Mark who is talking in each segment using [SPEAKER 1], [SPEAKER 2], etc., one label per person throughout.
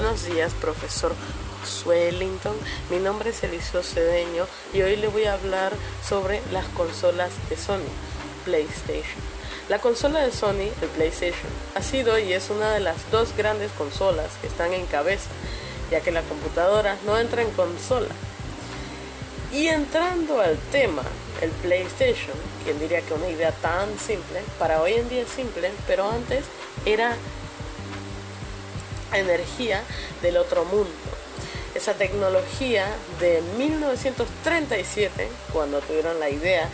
[SPEAKER 1] Buenos días, profesor Swellington. Mi nombre es Eliseo Cedeño y hoy le voy a hablar sobre las consolas de Sony, PlayStation. La consola de Sony, el PlayStation, ha sido y es una de las dos grandes consolas que están en cabeza, ya que la computadora no entra en consola. Y entrando al tema, el PlayStation, quien diría que una idea tan simple, para hoy en día es simple, pero antes era energía del otro mundo. Esa tecnología de 1937, cuando tuvieron la idea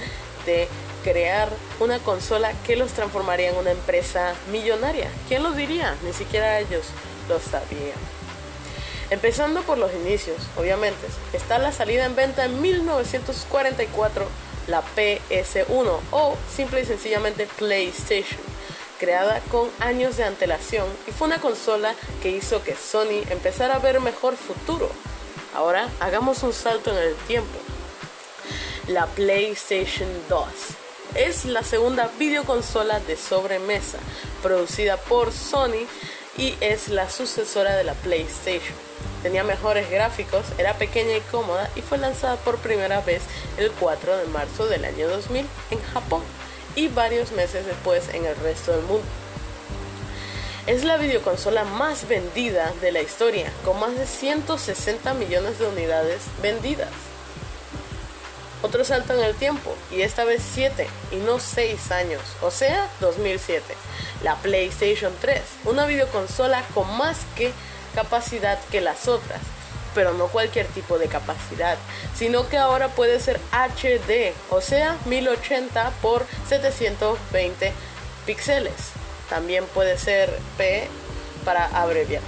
[SPEAKER 1] de crear una consola que los transformaría en una empresa millonaria. ¿Quién lo diría? Ni siquiera ellos lo sabían. Empezando por los inicios, obviamente, está la salida en venta en 1944, la PS1 o simple y sencillamente PlayStation creada con años de antelación y fue una consola que hizo que Sony empezara a ver mejor futuro. Ahora hagamos un salto en el tiempo. La PlayStation 2 es la segunda videoconsola de sobremesa producida por Sony y es la sucesora de la PlayStation. Tenía mejores gráficos, era pequeña y cómoda y fue lanzada por primera vez el 4 de marzo del año 2000 en Japón y varios meses después en el resto del mundo. Es la videoconsola más vendida de la historia, con más de 160 millones de unidades vendidas. Otro salto en el tiempo, y esta vez 7 y no 6 años, o sea, 2007. La PlayStation 3, una videoconsola con más que capacidad que las otras, pero no cualquier tipo de capacidad, sino que ahora puede ser HD, o sea, 1080 por 720 píxeles. También puede ser P para abreviar.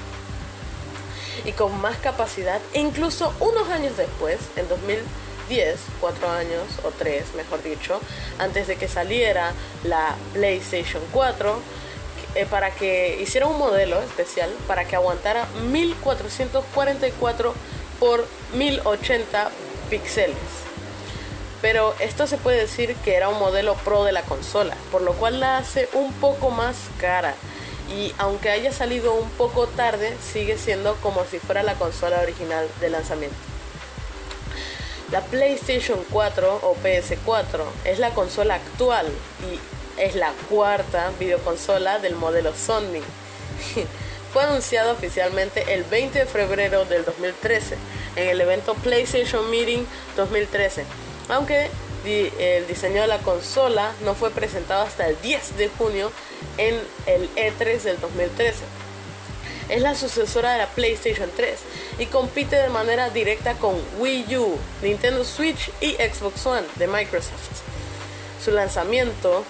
[SPEAKER 1] Y con más capacidad, incluso unos años después, en 2010, cuatro años o tres, mejor dicho, antes de que saliera la PlayStation 4, eh, para que hiciera un modelo especial para que aguantara 1444 por 1080 píxeles. Pero esto se puede decir que era un modelo pro de la consola, por lo cual la hace un poco más cara. Y aunque haya salido un poco tarde, sigue siendo como si fuera la consola original de lanzamiento. La PlayStation 4 o PS4 es la consola actual y es la cuarta videoconsola del modelo Sony. Fue anunciado oficialmente el 20 de febrero del 2013 en el evento PlayStation Meeting 2013, aunque el diseño de la consola no fue presentado hasta el 10 de junio en el E3 del 2013. Es la sucesora de la PlayStation 3 y compite de manera directa con Wii U, Nintendo Switch y Xbox One de Microsoft. Su lanzamiento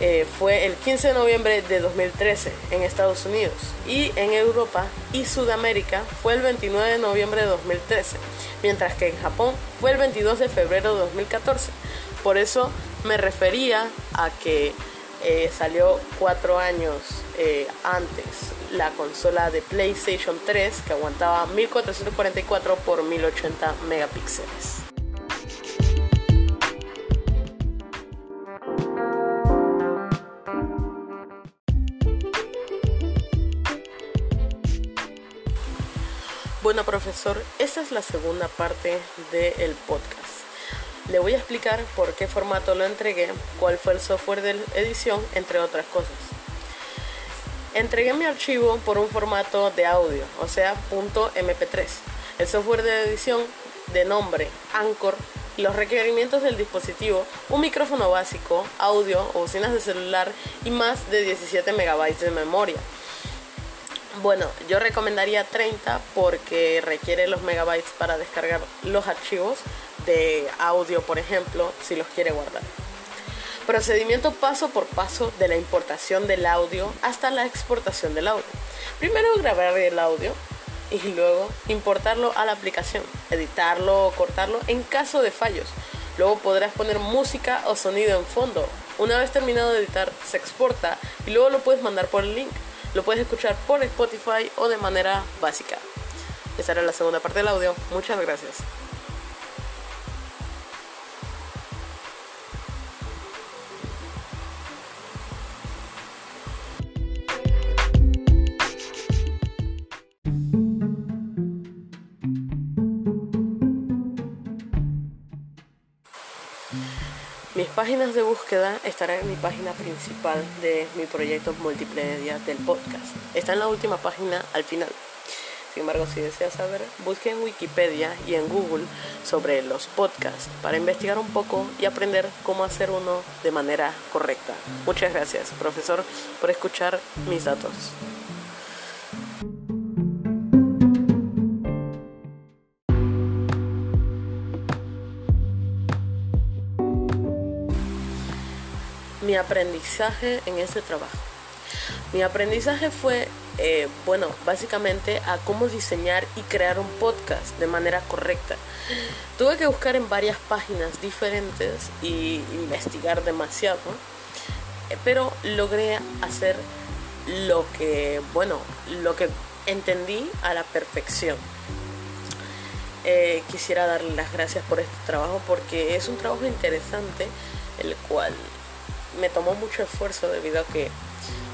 [SPEAKER 1] eh, fue el 15 de noviembre de 2013 en Estados Unidos y en Europa y Sudamérica fue el 29 de noviembre de 2013, mientras que en Japón fue el 22 de febrero de 2014. Por eso me refería a que eh, salió cuatro años eh, antes la consola de PlayStation 3 que aguantaba 1444 por 1080 megapíxeles. Bueno, profesor, esta es la segunda parte del podcast. Le voy a explicar por qué formato lo entregué, cuál fue el software de edición, entre otras cosas. Entregué mi archivo por un formato de audio, o sea, .mp3. El software de edición de nombre Anchor los requerimientos del dispositivo, un micrófono básico, audio bocinas de celular y más de 17 megabytes de memoria. Bueno, yo recomendaría 30 porque requiere los megabytes para descargar los archivos de audio, por ejemplo, si los quiere guardar. Procedimiento paso por paso de la importación del audio hasta la exportación del audio. Primero grabar el audio y luego importarlo a la aplicación, editarlo o cortarlo en caso de fallos. Luego podrás poner música o sonido en fondo. Una vez terminado de editar, se exporta y luego lo puedes mandar por el link. Lo puedes escuchar por Spotify o de manera básica. Esa era la segunda parte del audio. Muchas gracias. Mis páginas de búsqueda estarán en mi página principal de mi proyecto multimedia del podcast. Está en la última página al final. Sin embargo, si deseas saber, busque en Wikipedia y en Google sobre los podcasts para investigar un poco y aprender cómo hacer uno de manera correcta. Muchas gracias, profesor, por escuchar mis datos. Mi aprendizaje en este trabajo. Mi aprendizaje fue, eh, bueno, básicamente a cómo diseñar y crear un podcast de manera correcta. Tuve que buscar en varias páginas diferentes y investigar demasiado, eh, pero logré hacer lo que, bueno, lo que entendí a la perfección. Eh, quisiera darle las gracias por este trabajo porque es un trabajo interesante, el cual me tomó mucho esfuerzo debido a que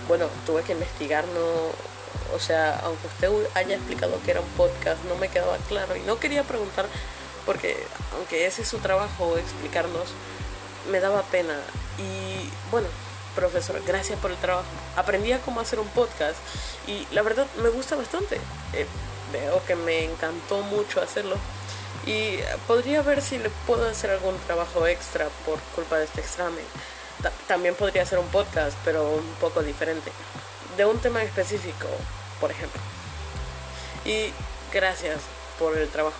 [SPEAKER 1] bueno, tuve que investigar, no, o sea, aunque usted haya explicado que era un podcast, no me quedaba claro y no quería preguntar porque aunque ese es su trabajo explicarnos, me daba pena. Y bueno, profesor, gracias por el trabajo. Aprendí a cómo hacer un podcast y la verdad me gusta bastante. Eh, veo que me encantó mucho hacerlo y podría ver si le puedo hacer algún trabajo extra por culpa de este examen también podría ser un podcast, pero un poco diferente, de un tema específico, por ejemplo. Y gracias por el trabajo.